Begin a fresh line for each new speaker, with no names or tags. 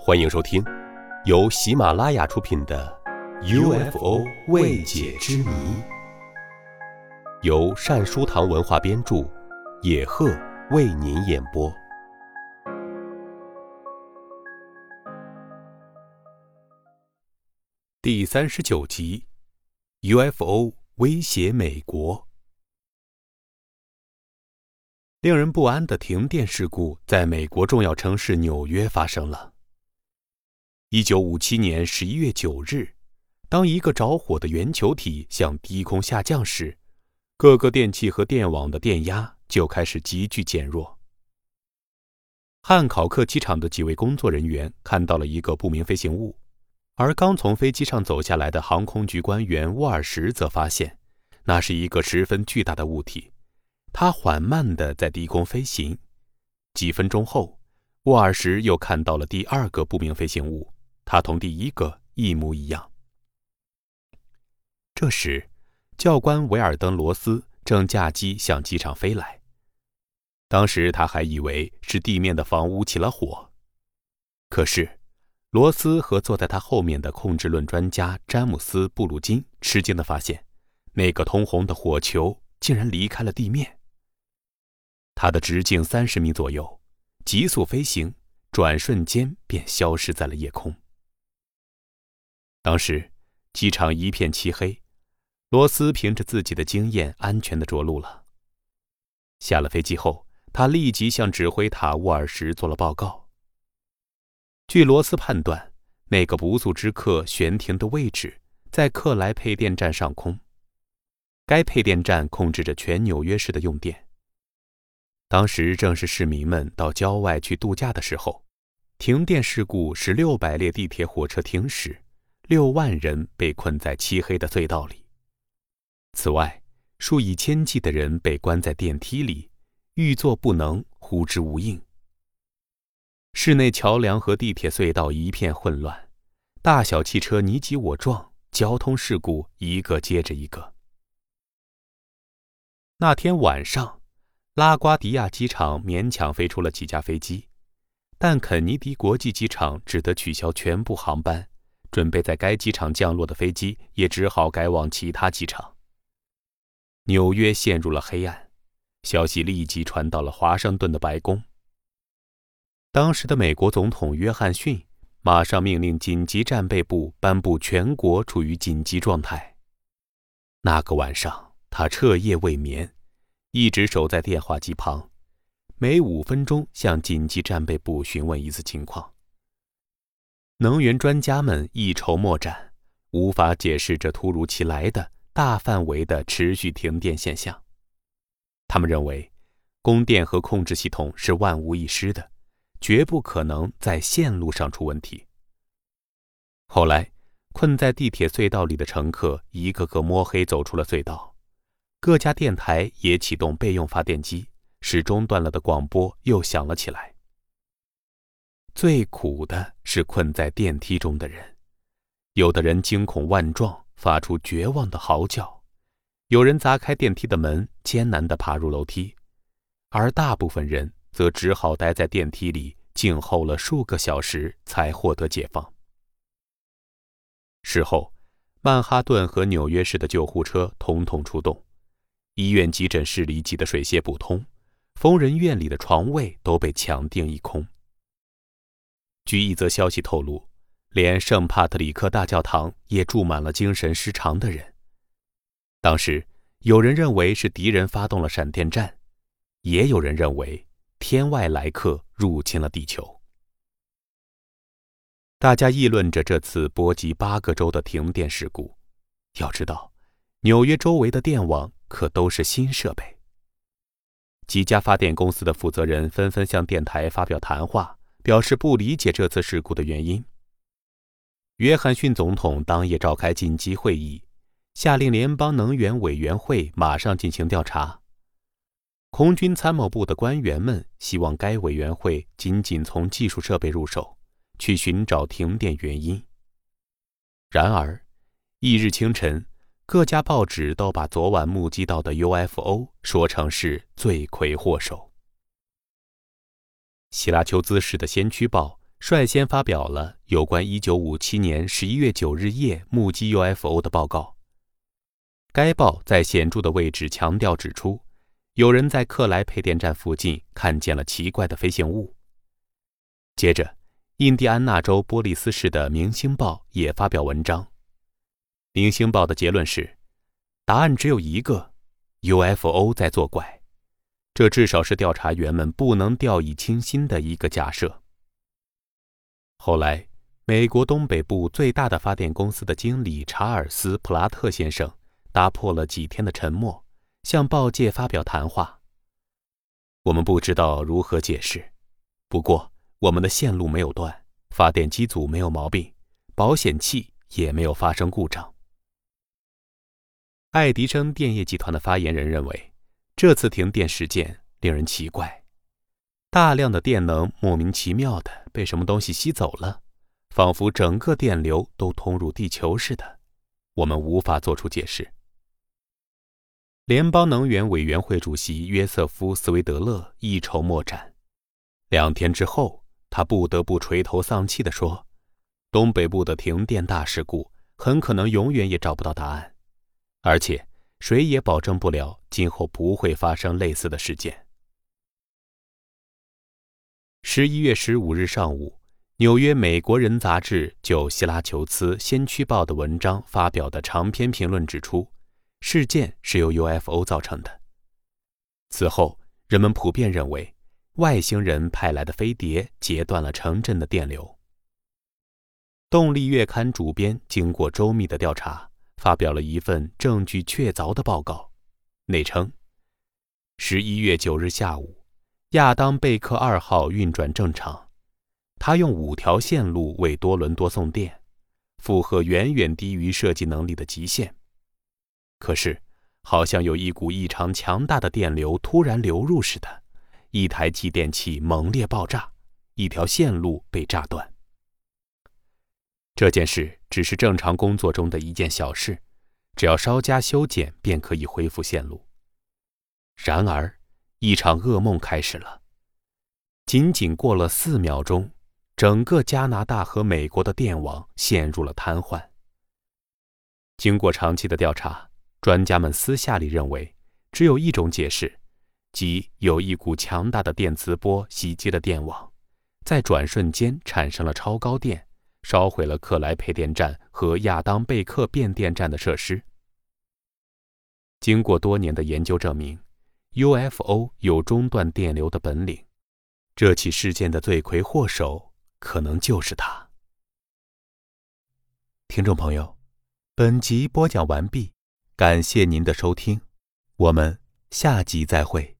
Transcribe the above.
欢迎收听，由喜马拉雅出品的《UFO 未解之谜》，由善书堂文化编著，野鹤为您演播。第三十九集：UFO 威胁美国。令人不安的停电事故在美国重要城市纽约发生了。一九五七年十一月九日，当一个着火的圆球体向低空下降时，各个电器和电网的电压就开始急剧减弱。汉考克机场的几位工作人员看到了一个不明飞行物，而刚从飞机上走下来的航空局官员沃尔什则发现，那是一个十分巨大的物体，它缓慢地在低空飞行。几分钟后，沃尔什又看到了第二个不明飞行物。他同第一个一模一样。这时，教官维尔登罗斯正驾机向机场飞来。当时他还以为是地面的房屋起了火，可是，罗斯和坐在他后面的控制论专家詹姆斯·布鲁金吃惊的发现，那个通红的火球竟然离开了地面。它的直径三十米左右，急速飞行，转瞬间便消失在了夜空。当时，机场一片漆黑，罗斯凭着自己的经验，安全的着陆了。下了飞机后，他立即向指挥塔沃尔什做了报告。据罗斯判断，那个不速之客悬停的位置在克莱配电站上空，该配电站控制着全纽约市的用电。当时正是市民们到郊外去度假的时候，停电事故使六百列地铁、火车停驶。六万人被困在漆黑的隧道里。此外，数以千计的人被关在电梯里，欲作不能，呼之无应。室内桥梁和地铁隧道一片混乱，大小汽车你挤我撞，交通事故一个接着一个。那天晚上，拉瓜迪亚机场勉强飞出了几架飞机，但肯尼迪国际机场只得取消全部航班。准备在该机场降落的飞机也只好改往其他机场。纽约陷入了黑暗，消息立即传到了华盛顿的白宫。当时的美国总统约翰逊马上命令紧急战备部颁布全国处于紧急状态。那个晚上，他彻夜未眠，一直守在电话机旁，每五分钟向紧急战备部询问一次情况。能源专家们一筹莫展，无法解释这突如其来的大范围的持续停电现象。他们认为，供电和控制系统是万无一失的，绝不可能在线路上出问题。后来，困在地铁隧道里的乘客一个个摸黑走出了隧道，各家电台也启动备用发电机，使中断了的广播又响了起来。最苦的是困在电梯中的人，有的人惊恐万状，发出绝望的嚎叫；有人砸开电梯的门，艰难地爬入楼梯，而大部分人则只好待在电梯里静候了数个小时，才获得解放。事后，曼哈顿和纽约市的救护车统统出动，医院急诊室里挤得水泄不通，疯人院里的床位都被抢订一空。据一则消息透露，连圣帕特里克大教堂也住满了精神失常的人。当时，有人认为是敌人发动了闪电战，也有人认为天外来客入侵了地球。大家议论着这次波及八个州的停电事故。要知道，纽约周围的电网可都是新设备。几家发电公司的负责人纷纷向电台发表谈话。表示不理解这次事故的原因。约翰逊总统当夜召开紧急会议，下令联邦能源委员会马上进行调查。空军参谋部的官员们希望该委员会仅仅从技术设备入手，去寻找停电原因。然而，翌日清晨，各家报纸都把昨晚目击到的 UFO 说成是罪魁祸首。希拉丘兹市的先驱报率先发表了有关1957年11月9日夜目击 UFO 的报告。该报在显著的位置强调指出，有人在克莱配电站附近看见了奇怪的飞行物。接着，印第安纳州波利斯市的《明星报》也发表文章，《明星报》的结论是，答案只有一个：UFO 在作怪。这至少是调查员们不能掉以轻心的一个假设。后来，美国东北部最大的发电公司的经理查尔斯·普拉特先生打破了几天的沉默，向报界发表谈话。我们不知道如何解释，不过我们的线路没有断，发电机组没有毛病，保险器也没有发生故障。爱迪生电业集团的发言人认为，这次停电事件令人奇怪。大量的电能莫名其妙的被什么东西吸走了，仿佛整个电流都通入地球似的，我们无法做出解释。联邦能源委员会主席约瑟夫·斯维德勒一筹莫展。两天之后，他不得不垂头丧气地说：“东北部的停电大事故很可能永远也找不到答案，而且谁也保证不了今后不会发生类似的事件。”十一月十五日上午，纽约《美国人》杂志就希拉琼斯《先驱报》的文章发表的长篇评论指出，事件是由 UFO 造成的。此后，人们普遍认为，外星人派来的飞碟截断了城镇的电流。《动力月刊》主编经过周密的调查，发表了一份证据确凿的报告，内称：十一月九日下午。亚当贝克二号运转正常，他用五条线路为多伦多送电，负荷远远低于设计能力的极限。可是，好像有一股异常强大的电流突然流入似的，一台继电器猛烈爆炸，一条线路被炸断。这件事只是正常工作中的一件小事，只要稍加修剪便可以恢复线路。然而，一场噩梦开始了。仅仅过了四秒钟，整个加拿大和美国的电网陷入了瘫痪。经过长期的调查，专家们私下里认为，只有一种解释，即有一股强大的电磁波袭击了电网，在转瞬间产生了超高电，烧毁了克莱配电站和亚当贝克变电站的设施。经过多年的研究证明。UFO 有中断电流的本领，这起事件的罪魁祸首可能就是他。听众朋友，本集播讲完毕，感谢您的收听，我们下集再会。